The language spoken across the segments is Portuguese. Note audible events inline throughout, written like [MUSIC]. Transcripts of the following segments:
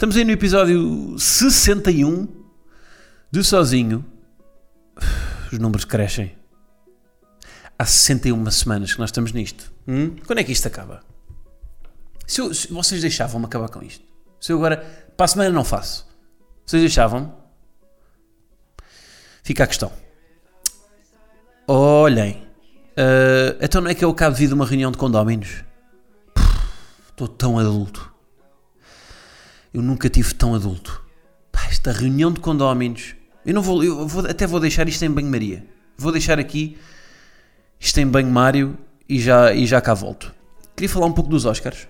Estamos aí no episódio 61 do Sozinho. Os números crescem. Há 61 semanas que nós estamos nisto. Hum? Quando é que isto acaba? Se, eu- se vocês deixavam-me acabar com isto? Se eu agora, para a semana não faço. Vocês deixavam-me? Fica a questão. Olhem. ah, então não é que eu acabo de vir de uma reunião de condóminos? Estou tão adulto. Eu nunca tive tão adulto. Pá, esta reunião de condóminos. Eu não vou, eu vou- até vou deixar isto em banho-maria. Vou deixar aqui isto em banho-mário e já, e já cá volto. Queria falar um pouco dos Oscars.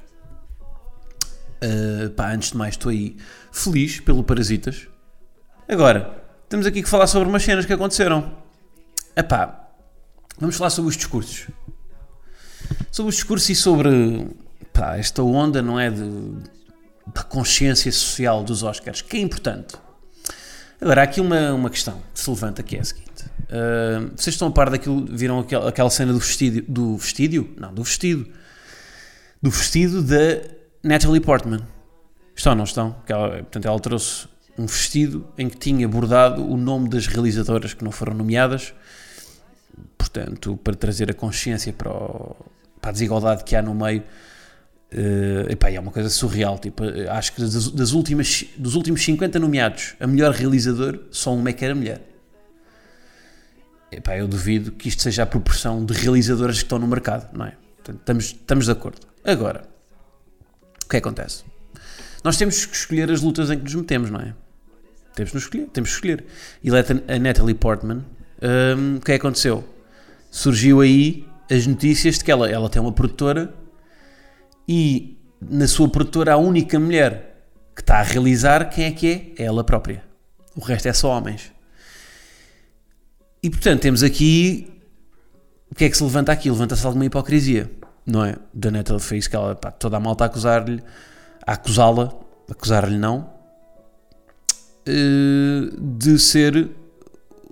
Uh, pá, antes de mais, estou aí feliz pelo Parasitas. Agora, temos aqui que falar sobre umas cenas que aconteceram. Epá, vamos falar sobre os discursos sobre os discursos e sobre pá, esta onda, não é? De, da consciência social dos Oscars, que é importante. Agora, há aqui uma, uma questão que se levanta que é a seguinte: Ah, vocês estão a par daquilo, viram aquela, aquela cena do vestido, do vestido? Não, do vestido. Do vestido da Natalie Portman. Estão ou não estão? Ela, portanto, ela trouxe um vestido em que tinha bordado o nome das realizadoras que não foram nomeadas, portanto, para trazer a consciência para, o- para a desigualdade que há no meio. Eh, epá, é uma coisa surreal. Tipo, eh, acho que das, das últimas, dos últimos 50 nomeados, a melhor realizador, só uma é que era mulher. Epá, eu duvido que isto seja a proporção de realizadoras que estão no mercado, não é? Portanto, estamos, estamos de acordo. Agora, o que é acontece? Nós temos que escolher as lutas em que nos metemos, não é? Temos que escolher, temos que escolher. E a Natalie Portman, hum, o que é que aconteceu? Surgiu aí as notícias de que ela, ela tem uma produtora e na sua produtora a única mulher que está a realizar, quem é que é? É ela própria. O resto é só homens. E portanto temos aqui o que é que se levanta aqui? Levanta-se alguma hipocrisia, não é? Da Natalie fez que ela, pá, toda a malta a acusar-lhe, a acusá-la, acusar-lhe não, eh, de ser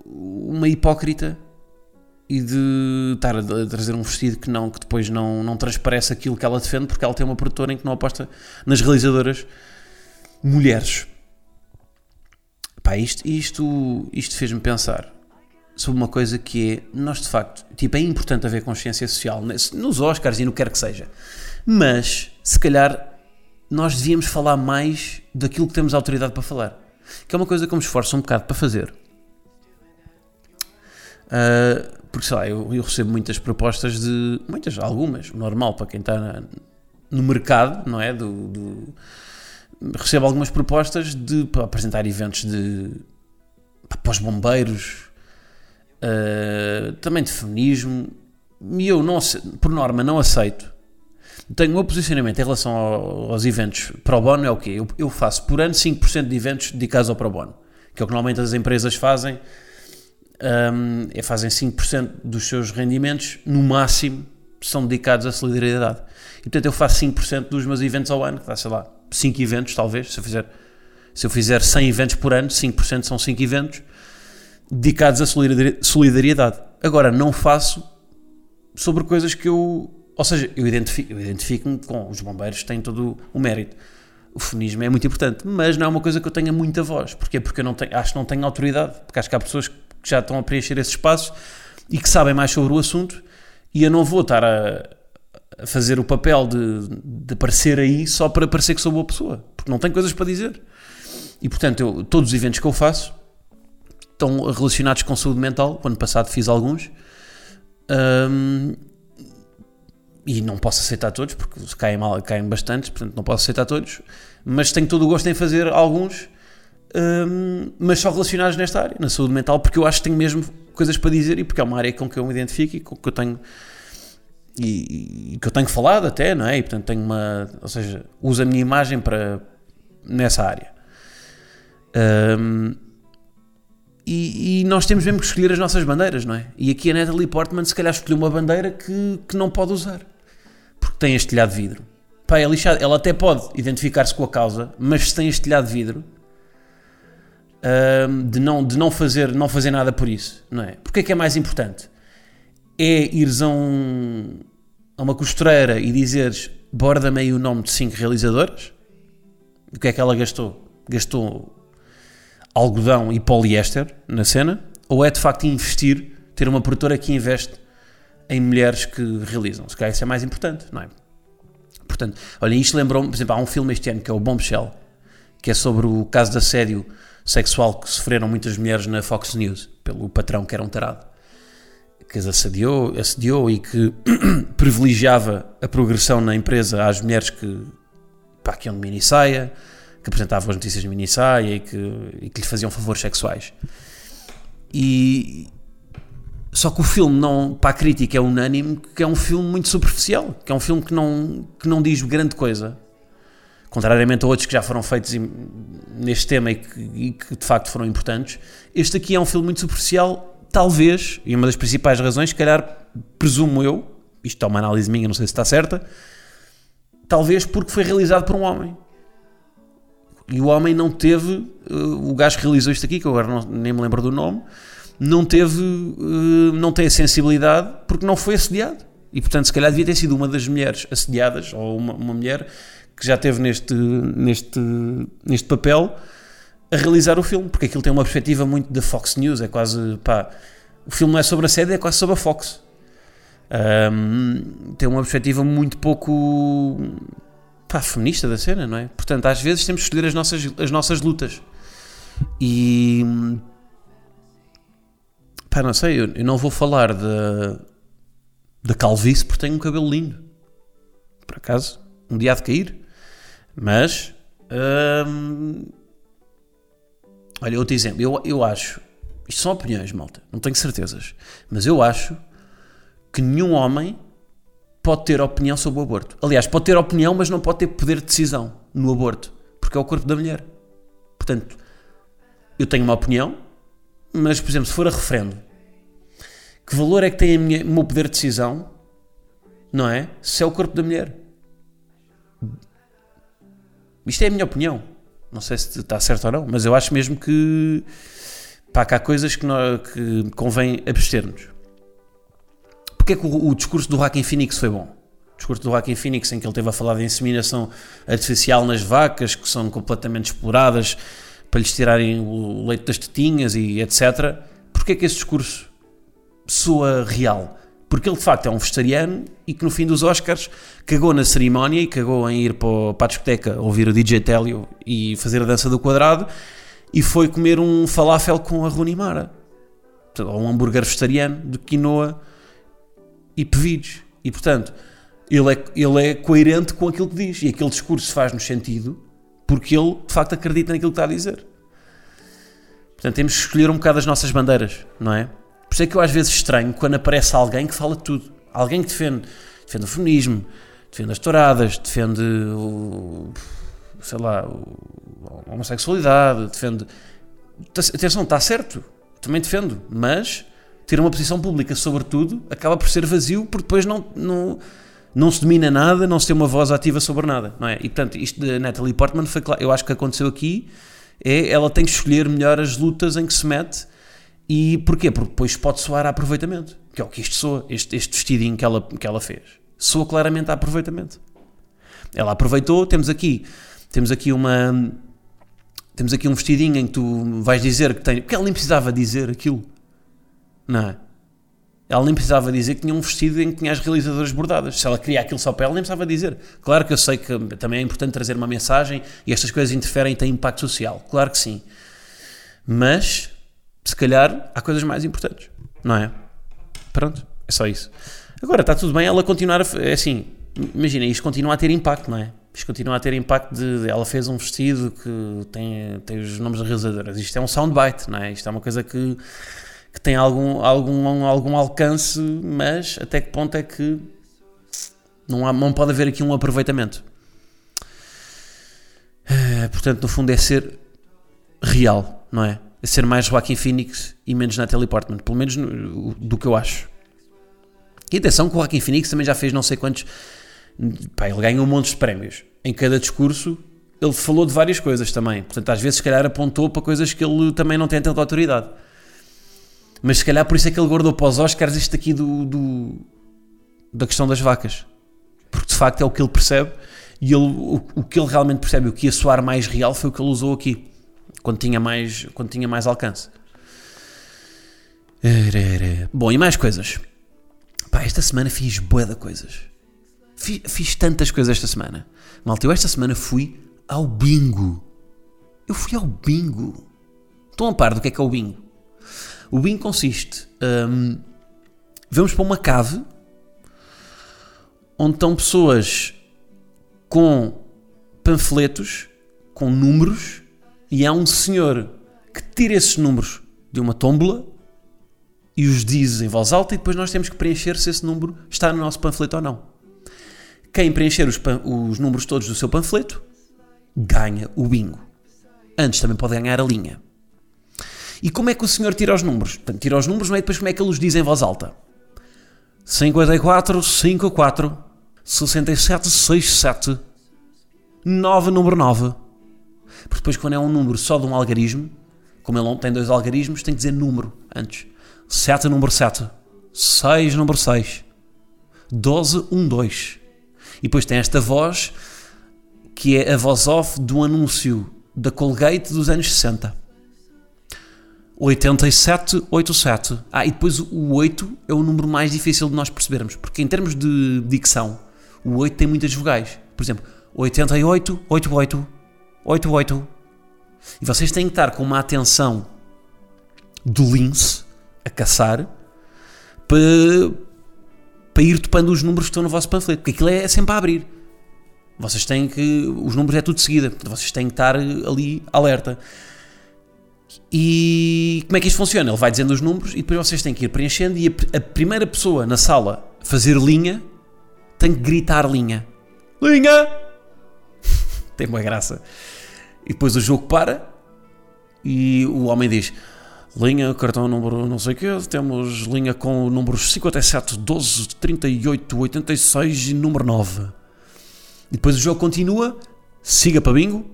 uma hipócrita e de estar a trazer um vestido que não que depois não, não transparece aquilo que ela defende porque ela tem uma produtora em que não aposta nas realizadoras mulheres. Pá, isto, isto, isto fez-me pensar sobre uma coisa que é, nós de facto, tipo, é importante haver consciência social nos Oscars e no que quer que seja, mas se calhar nós devíamos falar mais daquilo que temos autoridade para falar, que é uma coisa que eu me esforço um bocado para fazer. Uh, porque sei lá, eu, eu recebo muitas propostas de. Muitas, algumas, normal para quem está na- no mercado, não é? Do, do- recebo algumas propostas de para apresentar eventos de. para os bombeiros, uh, também de feminismo, e eu, não, por norma, não aceito. Tenho o meu posicionamento em relação ao- aos eventos pro bono é o quê? Eu, eu faço por ano 5% de eventos dedicados ao pro bono, que é o que normalmente as empresas fazem um, fazem 5% dos seus rendimentos, no máximo, são dedicados à solidariedade. E portanto eu faço 5% dos meus eventos ao ano, que dá, sei lá, 5 eventos talvez, se eu fizer, se eu fizer 100 eventos por ano, 5% são 5 eventos dedicados à solidari- solidariedade. Agora, não faço sobre coisas que eu... Ou seja, eu identifico- identifico-me com os bombeiros, têm todo o mérito. O feminismo é muito importante, mas não é uma coisa que eu tenha muita voz. Porquê? Porque eu não tenho, acho que não tenho autoridade, porque acho que há pessoas já estão a preencher esse espaço e que sabem mais sobre o assunto e eu não vou estar a, a fazer o papel de, de aparecer aí só para parecer que sou boa pessoa, porque não tenho coisas para dizer. E portanto, eu, todos os eventos que eu faço estão relacionados com saúde mental. O ano passado fiz alguns. Hum, e não posso aceitar todos, porque caem, mal, caem bastantes, portanto não posso aceitar todos, mas tenho todo o gosto em fazer alguns, hum, mas só relacionados nesta área, na saúde mental, porque eu acho que tenho mesmo coisas para dizer e porque é uma área com que eu me identifico e com que eu tenho e, e que eu tenho falado até, não é? E portanto tenho uma, ou seja, uso a minha imagem para nessa área. Um, e, e, nós temos mesmo que escolher as nossas bandeiras, não é? E aqui a Natalie Portman se calhar escolheu uma bandeira que, que não pode usar. Porque tem este telhado de vidro. Pá, é lixado. Ela até pode identificar-se com a causa, mas se tem este telhado de vidro, de, não, de não, fazer, não fazer nada por isso, não é? Porque é que é mais importante? É ires a, um, a uma costureira e dizeres borda-me aí o nome de cinco realizadoras? O que é que ela gastou? Gastou algodão e poliéster na cena? Ou é de facto investir, ter uma produtora que investe em mulheres que realizam? Se calhar isso é mais importante, não é? Portanto, olha, isto lembrou-me, por exemplo, há um filme este ano que é o Bombshell, que é sobre o caso de assédio sexual que sofreram muitas mulheres na Fox News, pelo patrão que era um tarado, que as assediou, assediou e que [CLEARS THROAT] privilegiava a progressão na empresa às mulheres que, pá, que iam de mini saia, que apresentavam as notícias de mini saia e que, e que lhe faziam favores sexuais. E só que o filme não, para a crítica é unânime que é um filme muito superficial, que é um filme que não, que não diz grande coisa contrariamente a outros que já foram feitos neste tema e que, e que, de facto foram importantes, este aqui é um filme muito superficial, talvez, e uma das principais razões, se calhar, presumo eu, isto é uma análise minha, não sei se está certa, talvez porque foi realizado por um homem. E o homem não teve, uh, o gajo que realizou isto aqui, que agora não, nem me lembro do nome, não teve, uh, não tem a sensibilidade porque não foi assediado. E portanto, se calhar devia ter sido uma das mulheres assediadas, ou uma, uma mulher que já teve neste, neste, neste papel a realizar o filme, porque aquilo tem uma perspectiva muito da Fox News, é quase, pá, o filme não é sobre a sede, é quase sobre a Fox. Um, tem uma perspectiva muito pouco pá, feminista da cena, não é? Portanto, às vezes temos que escolher as nossas, as nossas lutas. E pá, não sei, eu, eu não vou falar da, da calvície porque tenho um cabelo lindo. Por acaso, um dia há de cair. Mas, hum, olha, outro exemplo, eu, eu acho, isto são opiniões, malta, não tenho certezas, mas eu acho que nenhum homem pode ter opinião sobre o aborto. Aliás, pode ter opinião, mas não pode ter poder de decisão no aborto, porque é o corpo da mulher. Portanto, eu tenho uma opinião, mas, por exemplo, se for a referendo, que valor é que tem minha, o meu poder de decisão, não é? Se é o corpo da mulher. Isto é a minha opinião. Não sei se está certo ou não, mas eu acho mesmo que, pá, que há coisas que, nós, que convém abster-nos. Porque é que o, o, discurso do Joaquim Phoenix foi bom? O discurso do Joaquim Phoenix em que ele teve a falar de inseminação artificial nas vacas, que são completamente exploradas para lhes tirarem o leite das tetinhas e etc. Porquê é que esse discurso soa real? Porque ele de facto é um vegetariano e que no fim dos Oscars cagou na cerimónia e cagou em ir para, a discoteca ouvir o DJ Télio e fazer a dança do quadrado e foi comer um falafel com a Rooney Mara. Ou um hambúrguer vegetariano de quinoa e pevidos e portanto ele é, ele é coerente com aquilo que diz. E aquele discurso faz-nos sentido porque ele de facto acredita naquilo que está a dizer. Portanto temos que escolher um bocado as nossas bandeiras não é? Por isso é que eu às vezes estranho quando aparece alguém que fala tudo. Alguém que defende, defende o feminismo, defende as touradas, defende o, sei lá, a homossexualidade, defende. Atenção, está certo, também defendo, mas ter uma posição pública sobre tudo acaba por ser vazio porque depois não, não, não se domina nada, não se tem uma voz ativa sobre nada, não é? E portanto, isto de Natalie Portman foi claro, eu acho que aconteceu aqui é ela tem que escolher melhor as lutas em que se mete e porquê? Porque depois pode soar a aproveitamento, que é o que isto soa, este, este vestidinho que ela, que ela fez. Soa claramente a aproveitamento. Ela aproveitou, temos aqui, temos aqui uma. Temos aqui um vestidinho em que tu vais dizer que tem. Porque ela nem precisava dizer aquilo. Não é? Ela nem precisava dizer que tinha um vestido em que tinha as realizadoras bordadas. Se ela queria aquilo só para ela, nem precisava dizer. Claro que eu sei que também é importante trazer uma mensagem e estas coisas interferem e têm impacto social. Claro que sim. Mas se calhar há coisas mais importantes, não é? Pronto, é só isso. Agora, está tudo bem ela continuar a. É assim, imagina, isto continua a ter impacto, não é? Isto continua a ter impacto de, de, ela fez um vestido que tem, tem os nomes das realizadoras. Isto é um soundbite, não é? Isto é uma coisa que, que tem algum, algum, algum alcance, mas até que ponto é que não, há, não pode haver aqui um aproveitamento? portanto, no fundo, é ser real, não é? É ser mais Joaquim Phoenix e menos Natalie Portman, pelo menos no, do que eu acho. E atenção que o Joaquim Phoenix também já fez não sei quantos. Pá, ele ganhou um monte de prémios. Em cada discurso, ele falou de várias coisas também. Portanto, às vezes, se calhar, apontou para coisas que ele também não tem tanta autoridade. Mas se calhar por isso é que ele guardou para os Oscars isto aqui do, do da questão das vacas. Porque de facto é o que ele percebe e ele, o, o, que ele realmente percebe, o que ia soar mais real foi o que ele usou aqui, quando tinha mais, quando tinha mais alcance. Bom, e mais coisas. Pá, esta semana fiz bué de coisas. Fiz, fiz tantas coisas esta semana. Malta, eu esta semana fui ao bingo. Eu fui ao bingo. Estão a par do que é que é o bingo? O bingo consiste. Um, vamos para uma cave onde estão pessoas com panfletos, com números, e há um senhor que tira esses números de uma tómbola e os diz em voz alta, e depois nós temos que preencher se esse número está no nosso panfleto ou não. Quem preencher os, os números todos do seu panfleto ganha o bingo. Antes também pode ganhar a linha. E como é que o senhor tira os números? Portanto, tira os números, mas depois como é que ele os diz em voz alta? 54, 54, 6767 9 número 9. Porque depois, quando é um número só de um algarismo, como ele não tem dois algarismos, tem que dizer número antes. 7 número 7. 6 número 6. 12 1 2. E depois tem esta voz que é a voz off do anúncio da Colgate dos anos 60. 8787. Ah, e depois o 8 é o número mais difícil de nós percebermos, porque em termos de dicção, o 8 tem muitas vogais. Por exemplo, 88, 88, 88. E vocês têm que estar com uma atenção do lince a caçar para, para ir topando os números que estão no vosso panfleto, porque aquilo é sempre a abrir. Vocês têm que. Os números é tudo de seguida, vocês têm que estar ali alerta. E como é que isto funciona? Ele vai dizendo os números e depois vocês têm que ir preenchendo e a, a primeira pessoa na sala fazer linha tem que gritar linha. Linha! [LAUGHS] tem uma graça. E depois o jogo para e o homem diz: linha, cartão número não sei o quê, temos linha com números 57, 12, 38, 86 e número 9. E depois o jogo continua, siga para bingo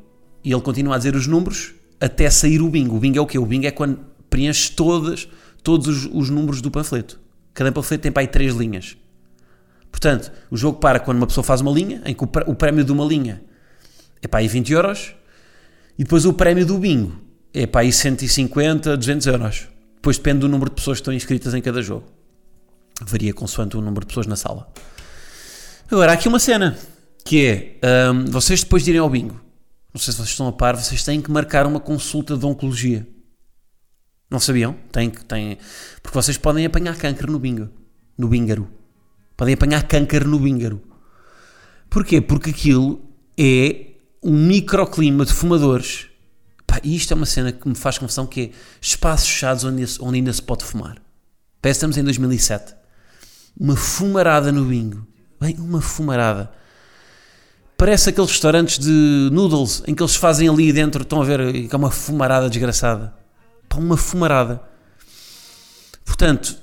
e ele continua a dizer os números até sair o bingo. O bingo é o quê? O bingo é quando preenche todas, todos os, os números do panfleto. Cada panfleto tem para aí três linhas. Portanto, o jogo para quando uma pessoa faz uma linha, em que o prémio de uma linha é para aí 20 euros, e depois o prémio do bingo é para aí 150, 200 euros. Depois depende do número de pessoas que estão inscritas em cada jogo. Varia consoante o número de pessoas na sala. Agora, há aqui uma cena, que é, um, vocês depois de irem ao bingo, não sei se vocês estão a par, vocês têm que marcar uma consulta de oncologia. Não sabiam? Têm que, têm, porque vocês podem apanhar câncer no bingo, no bingaro. Podem apanhar câncer no bíngaro. Porquê? Porque aquilo é um microclima de fumadores. Pá, isto é uma cena que me faz confusão que é espaços fechados onde, onde ainda se pode fumar. Parece que estamos em 2007. Uma fumarada no bingo. Bem, uma fumarada. Parece aqueles restaurantes de noodles em que eles fazem ali dentro, estão a ver, que é uma fumarada desgraçada. Pá, uma fumarada. Portanto,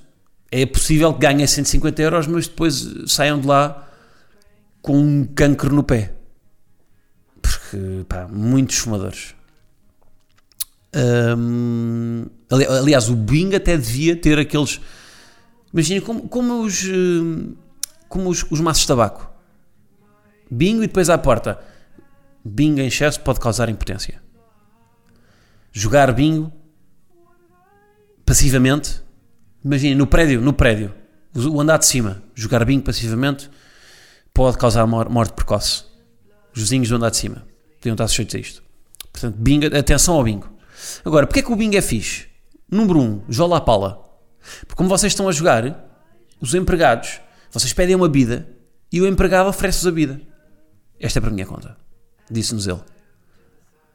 é possível que ganhem 150 euros, mas depois saiam de lá com um cancro no pé. Porque, pá, muitos fumadores. Hum, aliás, o Bing até devia ter aqueles. Imagina como, como os. Como os, os maços de tabaco. Bingo e depois à porta. Bingo em excesso pode causar impotência. Jogar bingo passivamente Imagina, no prédio, no prédio, o andar de cima, jogar bingo passivamente pode causar morte precoce. Os do andar de cima podiam estar sujeitos a isto. Portanto, bingo, atenção ao bingo. Agora, porque é que o bingo é fixe? Número 1, um, jola pala. Porque como vocês estão a jogar, os empregados, vocês pedem uma bida e o empregado oferece-vos a bida. Esta é para a minha conta. Disse-nos ele.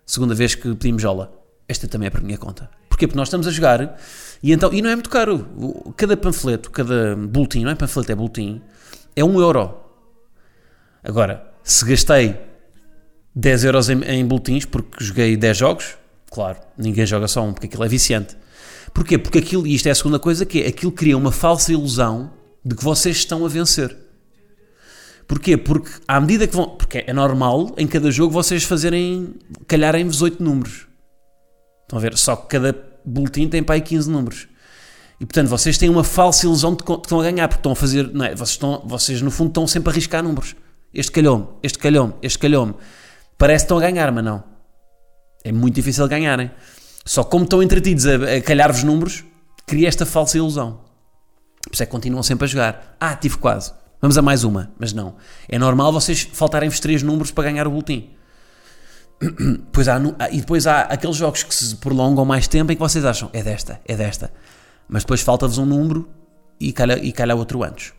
Segunda vez que pedimos jola. Esta também é para a minha conta. Porquê? Porque nós estamos a jogar e, então, e não é muito caro. Cada panfleto, cada boletim, não é panfleto, é boletim, é um euro. Agora, se gastei 10 euros em, em boletins, porque joguei 10 jogos. Claro, ninguém joga só um, porque aquilo é viciante. Porquê? Porque aquilo, e isto é a segunda coisa, que é, aquilo cria uma falsa ilusão de que vocês estão a vencer. Porquê? Porque à medida que vão. Porque é normal em cada jogo vocês fazerem. calharem-vos 8 números. Estão a ver? Só que cada boletim tem para aí 15 números. E portanto vocês têm uma falsa ilusão de que estão a ganhar, porque estão a fazer. Não é? vocês, estão, vocês no fundo estão sempre a arriscar números. Este calhou-me, este calhou-me, este calhou-me. Parece que estão a ganhar, mas não. É muito difícil ganharem. Só como estão entretidos a, a calhar-vos números, cria esta falsa ilusão. Por isso é que continuam sempre a jogar. Ah, tive quase. Vamos a mais uma. Mas não. É normal vocês faltarem-vos três números para ganhar o boletim. [CLEARS THROAT] Pois há, e depois há aqueles jogos que se prolongam mais tempo em que vocês acham é desta, é desta. Mas depois falta-vos um número e calha, e calha outro antes.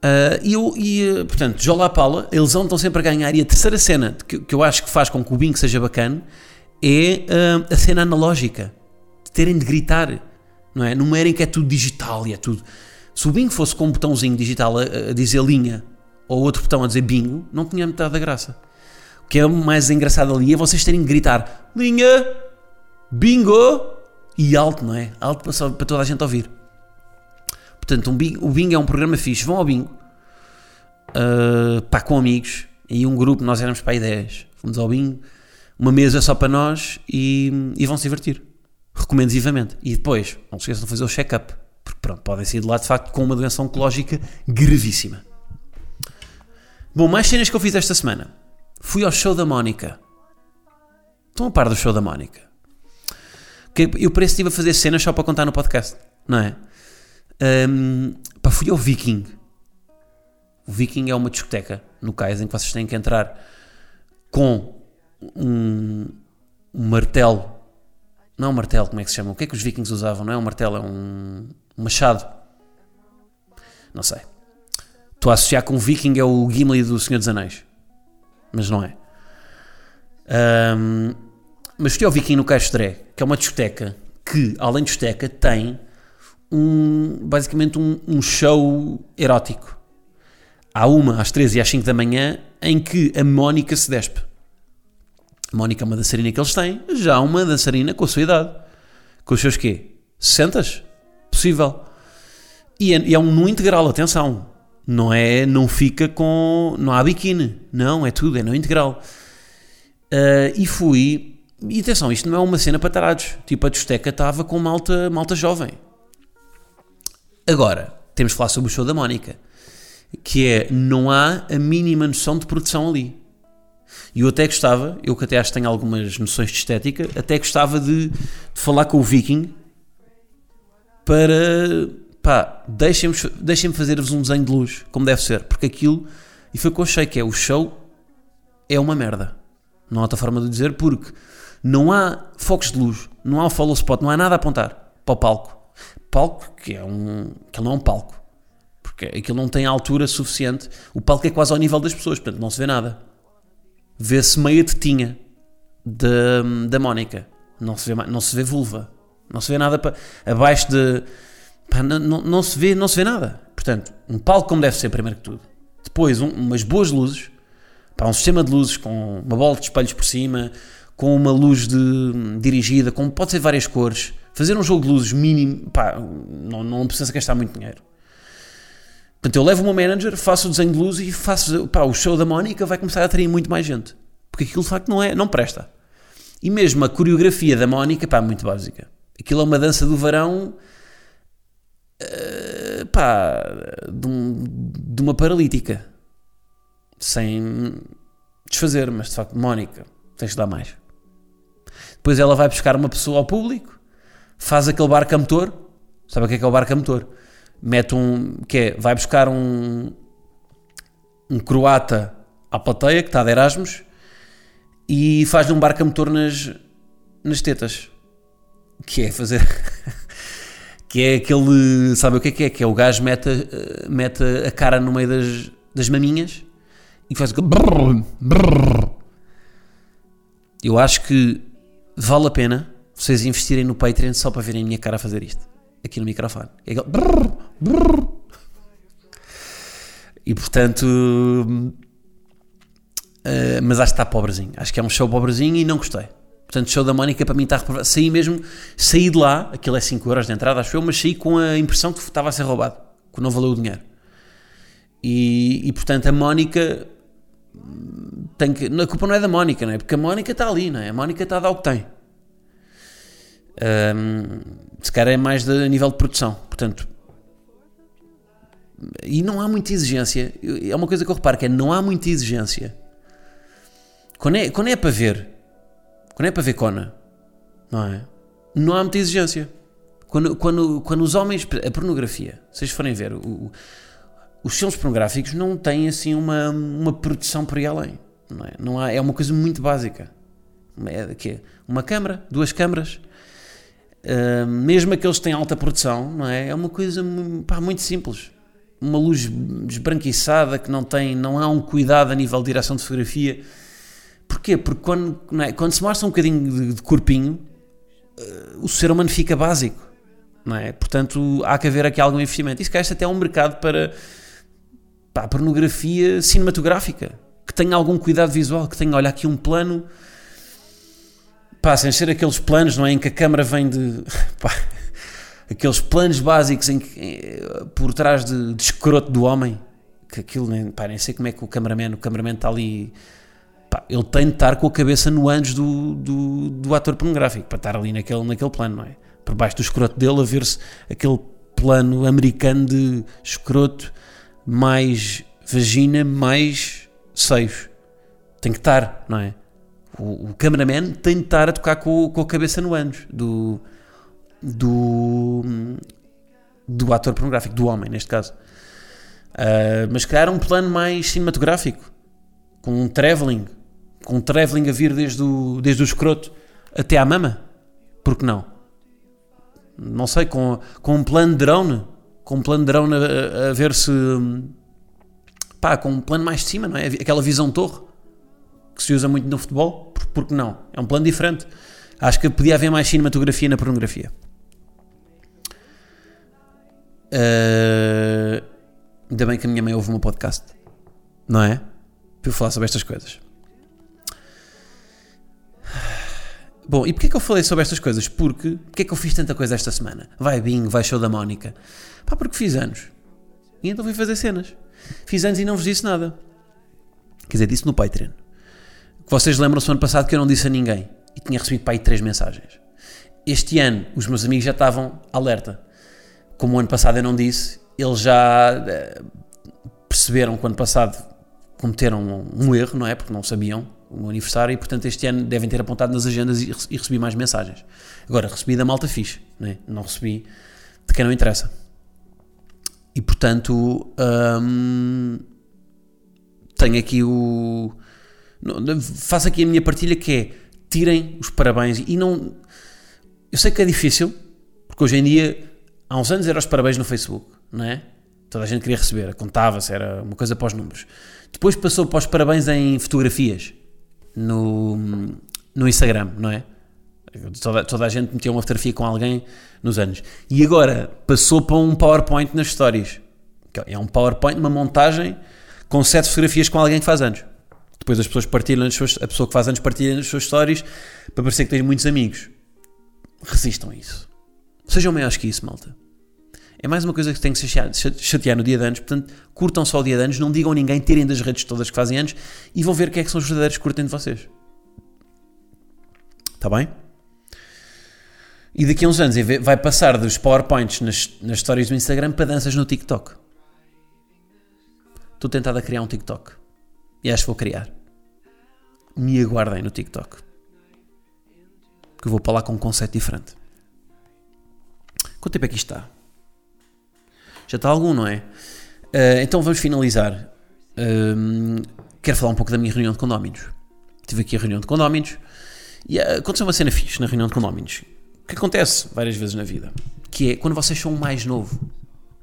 Uh, e, eu, e, uh, portanto, Jola Paula, eles estão sempre a ganhar. E a terceira cena que, que, eu acho que faz com que o bingo seja bacana é uh, a cena analógica. De terem de gritar, não é? Numa era em que é tudo digital e é tudo. Se o bingo fosse com um botãozinho digital a, a dizer linha ou outro botão a dizer bingo, não tinha metade da graça. O que é mais engraçado ali é vocês terem de gritar linha, bingo e alto, não é? Alto para, para toda a gente ouvir. Portanto, um o bingo é um programa fixe. Vão ao bingo, uh, pá, com amigos, e um grupo, nós éramos para aí 10. Fomos ao bingo, uma mesa só para nós e, e vão se divertir. Recomendo vivamente. E depois, não se esqueçam de fazer o check-up, porque pronto, podem sair de lá de facto com uma doença oncológica gravíssima. Bom, mais cenas que eu fiz esta semana. Fui ao show da Mónica. Estão a par do show da Mónica? Eu parece que estive a fazer cenas só para contar no podcast, não é? Um, pá, fui ao Viking. O Viking é uma discoteca no cais em que vocês têm que entrar com um, um martelo. Não é um martelo, como é que se chama? O que é que os vikings usavam? Não é um martelo, é um, machado. Não sei. Estou a associar com o Viking é o Gimli do Senhor dos Anéis. Mas não é. Um, mas fui ao Viking no Caixo Dré, que é uma discoteca que, além de discoteca, tem um, basicamente um, um, show erótico. Há uma às 13 e às 5 da manhã em que a Mónica se despe. A Mónica é uma dançarina que eles têm, já uma dançarina com a sua idade. Com os seus quê? 60? Possível. E é, e é um no integral, atenção. Não é, não fica com, não há biquíni. Não, é tudo, é no integral. Uh, e fui, e atenção, isto não é uma cena para tarados. Tipo, a discoteca estava com malta, malta jovem Agora, temos de falar sobre o show da Mónica, que é, não há a mínima noção de produção ali. E eu até gostava, eu que até acho que tenho algumas noções de estética, até gostava de, de falar com o Viking para, pá, deixem-me deixem fazer-vos um desenho de luz, como deve ser, porque aquilo, e foi o que eu achei que é, o show é uma merda. Não há outra forma de dizer, porque não há focos de luz, não há follow spot, não há nada a apontar para o palco palco, que é um. que não é um palco. Porque aquilo não tem altura suficiente. O palco é quase ao nível das pessoas, portanto não se vê nada. Vê-se meia tetinha da, da Mónica. Não se, vê, não se vê vulva. Não se vê nada para, abaixo de. Pá, não, não, não, se vê, não se vê nada. Portanto, um palco como deve ser, primeiro que tudo. Depois, um, umas boas luzes. Pá, um sistema de luzes com uma bola de espelhos por cima, com uma luz de, dirigida, com pode ser várias cores Fazer um jogo de luzes mínimo, pá, não, não precisa gastar muito dinheiro. Portanto, eu levo meu manager, faço o desenho de luz e faço, pá, o show da Mónica vai começar a atrair muito mais gente. Porque aquilo de facto não, é, não presta. E mesmo a coreografia da Mónica, pá, muito básica. Aquilo é uma dança do verão, uh, pá, de, um, de uma paralítica. Sem desfazer, mas de facto, Mónica, tens de dar mais. Depois ela vai buscar uma pessoa ao público faz aquele barco a motor. Sabe o que é que é o barco a motor? Mete um. que é, vai buscar um. um croata à plateia que está de Erasmus e faz-lhe um barco a motor nas, nas tetas. Que é fazer. [LAUGHS] que é aquele. Sabe o que é que é? Que é o gajo mete, mete a cara no meio das, das maminhas e faz. Eu acho que vale a pena vocês investirem no Patreon só para verem a minha cara fazer isto. Aqui no microfone. É brrr, brrr. E portanto. Uh, mas acho que está pobrezinho. Acho que é um show pobrezinho e não gostei. Portanto, show da Mónica para mim está reprovado. Saí mesmo, saí de lá, aquilo é 5 euros de entrada, acho eu, mas saí com a impressão que estava a ser roubado, que não valeu o dinheiro. E, e portanto, a Mónica tem que. A culpa não é da Mónica, não é? Porque a Mónica está ali, não é? A Mónica está a dar o que tem. Um, se calhar é mais de, a nível de produção. Portanto, e não há muita exigência. É uma coisa que eu reparo que é não há muita exigência. Quando é, quando é para ver, quando é para ver Cona, não é? Não há muita exigência. Quando, quando, quando os homens, a pornografia, vocês forem ver, o, os filmes pornográficos não têm assim uma, uma produção por aí além. Não é? Não há, é uma coisa muito básica. É, que é uma câmara, duas câmaras. Uh, mesmo aqueles que têm alta produção, não é? É uma coisa pá, muito simples uma luz esbranquiçada que não tem, não há um cuidado a nível de direção de fotografia. Porquê? Porque quando, é? quando se mostra um bocadinho de, de corpinho, uh, o ser humano fica básico. Não é? Portanto, há que haver aqui algum investimento. Isso este até é um mercado para, para a pornografia cinematográfica, que tenha algum cuidado visual, que tenha, olha, aqui um plano. Sem ser aqueles planos, não é? Em que a câmera vem de. [LAUGHS] Pá, aqueles planos básicos em que, eh, por trás de, de escroto do homem, que aquilo nem, pá, nem sei como é que o cameraman, o cameraman está ali, pá, ele tem de estar com a cabeça no anjo do, do, do, ator pornográfico, para estar ali naquele, naquele plano, não é? Por baixo do escroto dele a ver-se aquele plano americano de escroto mais vagina mais seios. Tem que estar, não é? O, o cameraman tem de estar a tocar com, com a cabeça no anjo do do, do ator pornográfico, do homem, neste caso. Uh, mas criar um plano mais cinematográfico, com um travelling, com um travelling a vir desde o, desde o escroto até à mama. Por que não? Não sei, com, com um plano drone, com um plano drone a, a ver se. pá, com um plano mais de cima, não é? Aquela visão torre que se usa muito no futebol, por, por que não? É um plano diferente. Acho que podia haver mais cinematografia na pornografia. Uh, ainda bem que a minha mãe ouve meu podcast, não é? Para eu falar sobre estas coisas. Bom, e porquê que eu falei sobre estas coisas? Porque, porquê que eu fiz tanta coisa esta semana? Vai Bing, vai show da Mónica. Pá, porque fiz anos. E então fui fazer cenas. Fiz anos e não vos disse nada. Quer dizer, disse no Patreon. Vocês lembram-se ano passado que eu não disse a ninguém. E tinha recebido para aí três mensagens. Este ano, os meus amigos já estavam alerta como o ano passado eu não disse, eles já eh, perceberam que o ano passado cometeram um, erro, não é? Porque não sabiam o meu aniversário e, portanto, este ano devem ter apontado nas agendas e, e recebi mais mensagens. Agora, recebi da malta fixe, não, é? não recebi de quem não interessa. E, portanto, hum, tenho aqui o. Faço aqui a minha partilha que é tirem os parabéns e não. Eu sei que é difícil, porque hoje em dia há uns anos era os parabéns no Facebook, não é? Toda a gente queria receber, contava-se, era uma coisa para os números. Depois passou para os parabéns em fotografias no, no Instagram, não é? Toda, toda a gente metia uma fotografia com alguém nos anos. E agora passou para um PowerPoint nas stories. É um PowerPoint, uma montagem com sete fotografias com alguém que faz anos. Depois as pessoas partilham, as suas, a pessoa que faz anos partilha nas suas stories para parecer que tem muitos amigos. Resistam a isso. Sejam maiores que isso, malta. É mais uma coisa que tem que se chatear no dia de anos. Portanto, curtam só o dia de anos, não digam a ninguém, tirem das redes todas que fazem anos e vão ver quem é que são os verdadeiros que curtem de vocês. Está bem? E daqui a uns anos vai passar dos PowerPoints nas, nas stories do Instagram para danças no TikTok. Estou tentado a criar um TikTok. E acho que vou criar. Me aguardem no TikTok. Que eu vou para lá com um conceito diferente. Quanto tempo é que isto está? Já está algum, não é? Uh, então vamos finalizar. Uh, quero falar um pouco da minha reunião de condóminos. Tive aqui a reunião de condóminos e uh, aconteceu uma cena fixe na reunião de condóminos. Que acontece várias vezes na vida. Que é quando vocês são mais novo.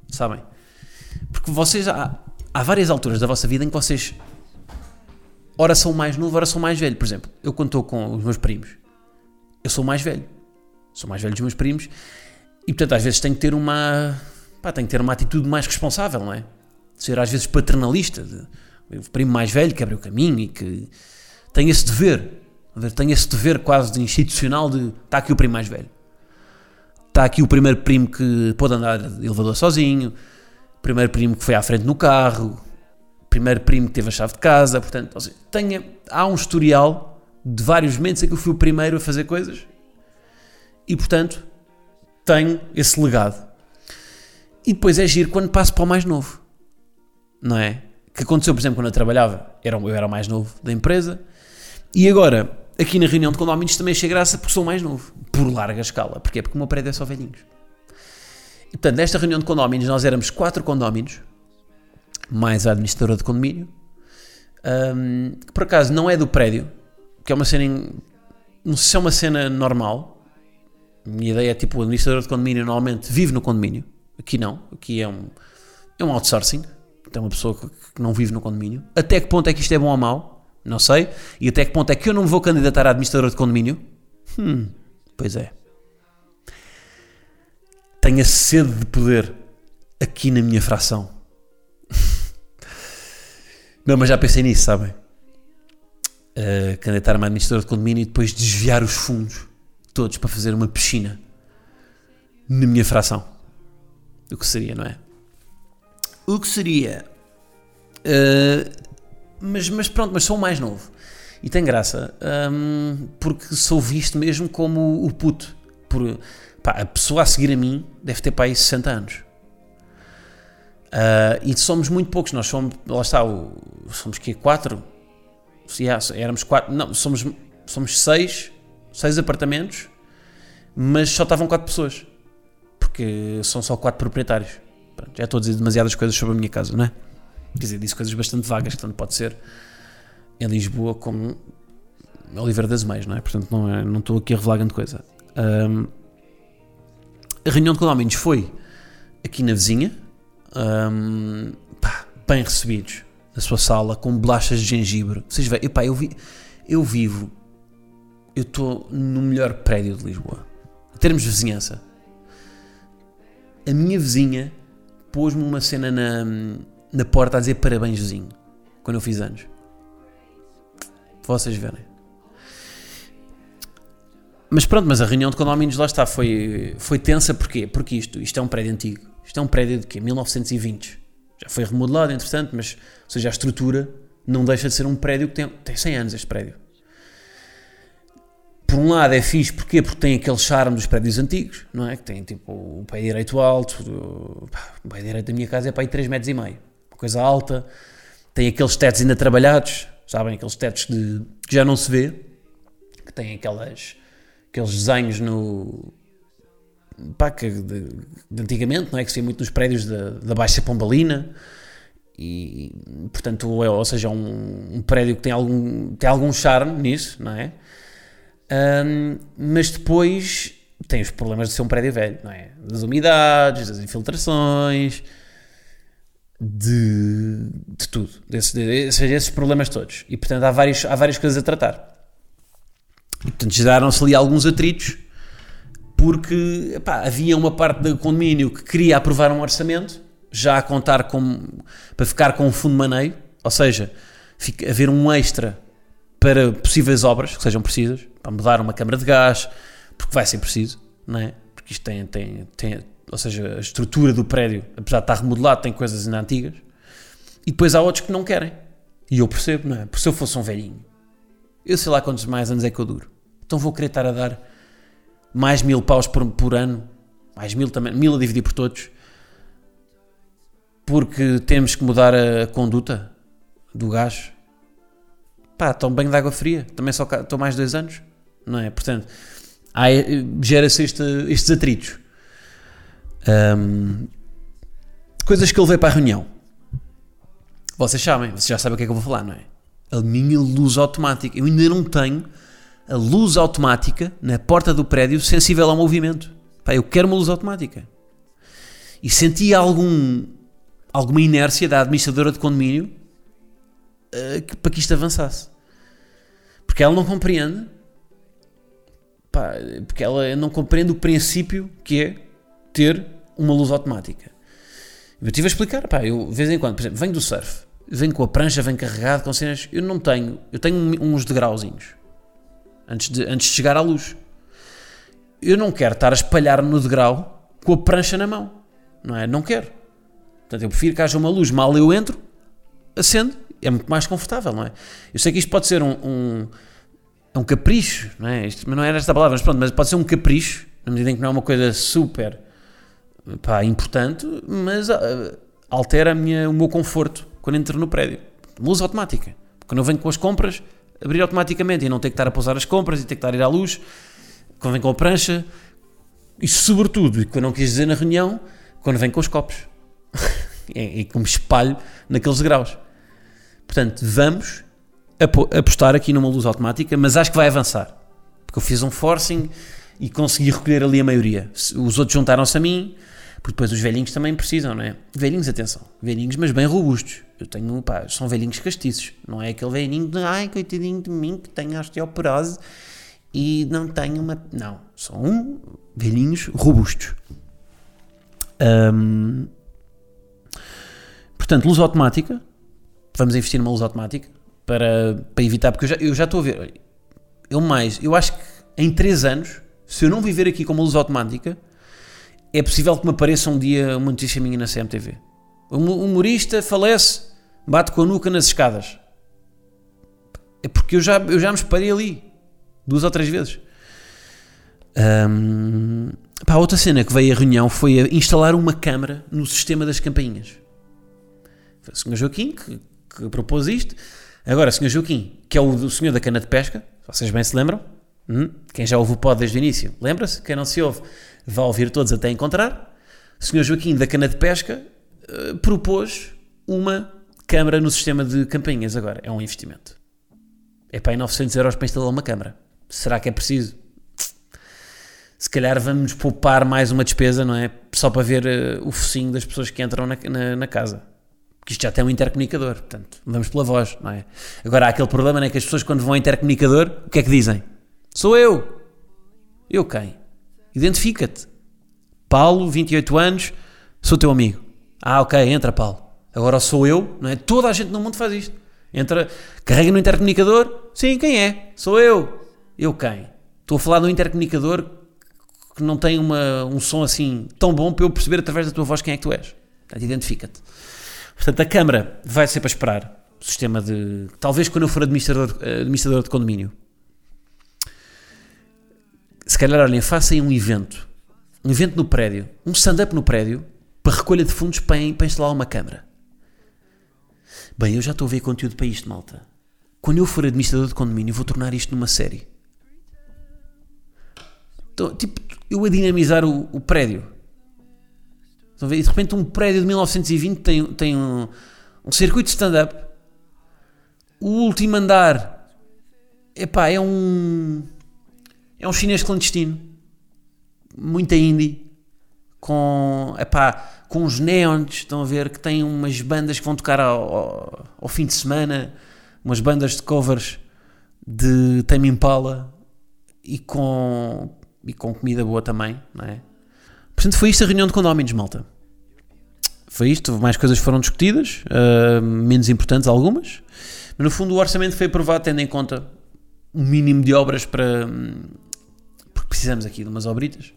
Sabem? Porque vocês há, há várias alturas da vossa vida em que vocês ora são mais novo, ora são mais velho. Por exemplo, eu quando estou com os meus primos, eu sou mais velho. Sou mais velho dos meus primos e portanto, às vezes tenho que ter uma. Pá, tenho que ter uma atitude mais responsável, não é? Ser às vezes paternalista. De, O primo mais velho que abre o caminho e que tem esse dever, tem esse dever quase de institucional de está aqui o primo mais velho. Está aqui o primeiro primo que pode andar de elevador sozinho, primeiro primo que foi à frente no carro, primeiro primo que teve a chave de casa, portanto, seja, tenha, há um historial de vários momentos em que eu fui o primeiro a fazer coisas e, portanto, tenho esse legado. E depois é giro quando passo para o mais novo, não é? Que aconteceu, por exemplo, quando eu trabalhava, eu era o mais novo da empresa, e agora, aqui na reunião de condomínios também achei graça porque sou mais novo, por larga escala. Porquê? Porque o meu prédio é só velhinhos. E portanto, nesta reunião de condomínios, nós éramos quatro condomínios, mais a administradora de condomínio, um, que por acaso não é do prédio, que é uma cena. Em, não sei se é uma cena normal. A minha ideia é tipo, o administrador de condomínio normalmente vive no condomínio. Aqui não. Aqui é um, é um outsourcing. Tem uma pessoa que não vive no condomínio. Até que ponto é que isto é bom ou mau? Não sei. E até que ponto é que eu não me vou candidatar a administrador de condomínio? Hum, pois é. Tenho a sede de poder aqui na minha fração. Não, mas já pensei nisso, sabem? Uh, candidatar-me a administrador de condomínio e depois desviar os fundos todos para fazer uma piscina na minha fração. O que seria, não é? O que seria. Uh, mas, mas pronto, mas sou mais novo. E tem graça, um, porque sou visto mesmo como o puto. Por, pá, a pessoa a seguir a mim deve ter para aí 60 anos. Uh, e somos muito poucos, nós somos, lá está, o, somos que quatro? Yeah, éramos quatro, não, somos, somos seis, seis apartamentos, mas só estavam quatro pessoas, porque são só quatro proprietários. Pronto, já estou a dizer demasiadas coisas sobre a minha casa, não é? Quer dizer, disse coisas bastante vagas, que tanto pode ser em Lisboa como Oliveira das Meias, não é? Portanto, não, é, não estou aqui a revelar grande coisa. Um, a reunião de condomínios foi aqui na vizinha, um, pá, bem recebidos, na sua sala, com bolachas de gengibre. Vocês veem, epá, eu, vi, eu vivo, eu estou no melhor prédio de Lisboa. Em termos de vizinhança, a minha vizinha pôs-me uma cena na na porta a dizer parabéns vizinho, quando eu fiz anos. Vocês verem. Mas pronto, mas a reunião de condomínios lá está, foi, foi tensa, porquê? Porque isto, isto é um prédio antigo. Isto é um prédio de quê? 1920. Já foi remodelado, entretanto, mas, ou seja, a estrutura não deixa de ser um prédio que tem, tem 100 anos, este prédio. Por um lado é fixe, porquê? Porque tem aquele charme dos prédios antigos, não é? Que tem tipo o pé direito alto, o pé direito da minha casa é para aí 3 metros e meio coisa alta, tem aqueles tetos ainda trabalhados, sabem? Aqueles tetos de, que já não se vê, que têm aquelas, aqueles desenhos no. Pá, que de, de antigamente, não é? Que se vê muito nos prédios da, Baixa Pombalina. E, portanto, é, ou seja, um, um, prédio que tem algum, tem algum charme nisso, não é? Um, mas depois tem os problemas de ser um prédio velho, não é? Das umidades, das infiltrações, de, de tudo, desse, de, esses problemas todos. E portanto há, vários, há várias coisas a tratar. E portanto geraram-se ali alguns atritos, porque epá, havia uma parte do condomínio que queria aprovar um orçamento, já a contar com, para ficar com um fundo de maneio, ou seja, fica, haver um extra para possíveis obras que sejam precisas, para mudar uma câmara de gás, porque vai ser preciso, não é? Porque isto tem, tem, tem ou seja, a estrutura do prédio, apesar de estar remodelado, tem coisas ainda antigas. E depois há outros que não querem. E eu percebo, não é? Porque se eu fosse um velhinho, eu sei lá quantos mais anos é que eu duro. Então vou querer estar a dar mais mil paus por, por ano, mais mil também, mil a dividir por todos, porque temos que mudar a conduta do gás. Pá, tão bem de água fria, também só estou mais dois anos, não é? Portanto, gera-se este, estes atritos. Um, coisas que eu levei para a reunião. Vocês sabem, vocês já sabem o que é que eu vou falar, não é? A minha luz automática. Eu ainda não tenho a luz automática na porta do prédio sensível ao movimento. Pá, eu quero uma luz automática. E senti algum, alguma inércia da administradora de condomínio uh, que, para que isto avançasse. Porque ela não compreende. Pá, porque ela não compreende o princípio que é ter uma luz automática. Eu estive a explicar, pá, eu de vez em quando, por exemplo, venho do surf, vem com a prancha, vem carregado com cenas. Eu não tenho. Eu tenho uns degrauzinhos antes de, antes de chegar à luz. Eu não quero estar a espalhar no degrau com a prancha na mão. Não é? Não quero. Portanto, eu prefiro que haja uma luz, mal eu entro, acendo, é muito mais confortável, não é? Eu sei que isto pode ser um, um, um capricho, não é? Isto, mas não era esta palavra, mas pronto, mas pode ser um capricho, na medida em que não é uma coisa super pá, importante, mas uh, altera minha, o meu conforto quando entro no prédio. Luz automática. Quando eu venho com as compras, abrir automaticamente e não ter que estar a pousar as compras e ter que estar a ir à luz, quando vem com a prancha, e sobretudo, e quando não quis dizer na reunião, quando vem com os copos. e, [LAUGHS] e como espalho naqueles graus. Portanto, vamos apostar aqui numa luz automática, mas acho que vai avançar. Porque eu fiz um forcing e consegui recolher ali a maioria. Os outros juntaram-se a mim, porque depois os velhinhos também precisam, não é? Velhinhos, atenção, velhinhos, mas bem robustos. Eu tenho, pá, são velhinhos castiços, não é aquele velhinho de, ai, coitadinho de mim, que tem osteoporose e não tenho uma. Não, são velhinhos robustos. Portanto, luz automática, vamos investir numa luz automática para, para evitar, porque eu já, eu já estou a ver, eu mais, eu acho que em 3 anos, se eu não viver aqui com uma luz automática, é possível que me apareça um dia uma notícia minha na CMTV. Um humorista falece, bate com a nuca nas escadas. É porque eu já, eu já me espalhei ali duas ou três vezes. Um, pá, outra cena que veio à reunião foi a instalar uma câmara no sistema das campainhas. Foi o Sr. Joaquim que, que, propôs isto. Agora, Sr. Joaquim, que é o, o senhor da cana de pesca, vocês bem se lembram? Hum? Quem já ouve o pod desde o início, lembra-se? Quem não se ouve, vá ouvir todos até encontrar. O Sr. Joaquim da cana de pesca uh, propôs uma câmara no sistema de campainhas. Agora, é um investimento. É para aí 900 euros para instalar uma câmara. Será que é preciso? Se calhar vamos poupar mais uma despesa, não é? Só para ver uh, o focinho das pessoas que entram na, na, na casa que isto já tem um intercomunicador, portanto, vamos pela voz, não é? Agora há aquele problema, não é? Que as pessoas quando vão ao intercomunicador, o que é que dizem? Sou eu. Eu quem? Identifica-te. Paulo, 28 anos, sou teu amigo. Ah, ok, entra, Paulo. Agora sou eu, não é? Toda a gente no mundo faz isto. Entra, carrega no intercomunicador. Sim, quem é? Sou eu. Eu quem? Estou a falar de um intercomunicador que não tem uma, um som assim tão bom para eu perceber através da tua voz quem é que tu és. Portanto, identifica-te. Portanto, a Câmara vai ser para esperar. O sistema de. Talvez quando eu for administrador, administrador de condomínio. Se calhar, olhem, façam um evento. Um evento no prédio. Um stand-up no prédio para recolha de fundos para, para instalar uma Câmara. Bem, eu já estou a ver conteúdo para isto, malta. Quando eu for administrador de condomínio, vou tornar isto numa série. Então, tipo, eu a dinamizar o, o prédio Estão a ver? E de repente um prédio de 1920 tem, tem um, um circuito de stand-up. O último andar epá, é um é um chinês clandestino. Muita indie. Com, epá, com os neons, estão a ver, que tem umas bandas que vão tocar ao, ao, ao fim de semana, umas bandas de covers de Tame Impala e com, e com comida boa também, não é? Portanto, foi isto a reunião de condóminos, malta. Foi isto, mais coisas foram discutidas, uh, menos importantes algumas, mas no fundo o orçamento foi aprovado tendo em conta um mínimo de obras para. Precisamos aqui de umas obritas,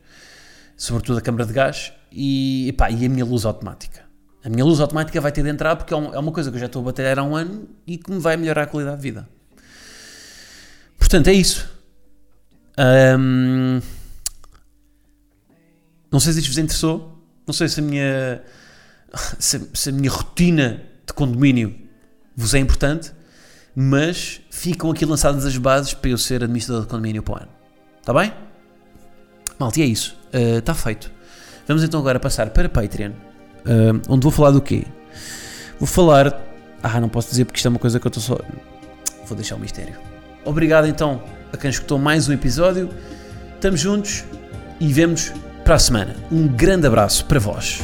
sobretudo a câmara de gás e, epá, e a minha luz automática. A minha luz automática vai ter de entrar porque é, é uma coisa que eu já estou a bater há um ano e que me vai melhorar a qualidade de vida. Portanto, é isso. Um, não sei se isto vos interessou. Não sei se a minha, [LAUGHS] se, se a minha rotina de condomínio vos é importante, mas ficam aqui lançadas as bases para eu ser administrador de condomínio para o ano. Está bem? Malta, e é isso. Está uh, feito. Vamos então agora passar para Patreon, uh, onde vou falar do quê? Vou falar. Ah, não posso dizer porque isto é uma coisa que eu estou só. Vou deixar o mistério. Obrigado então a quem escutou mais um episódio. Estamos juntos e vemos para a semana. Um grande abraço para vós.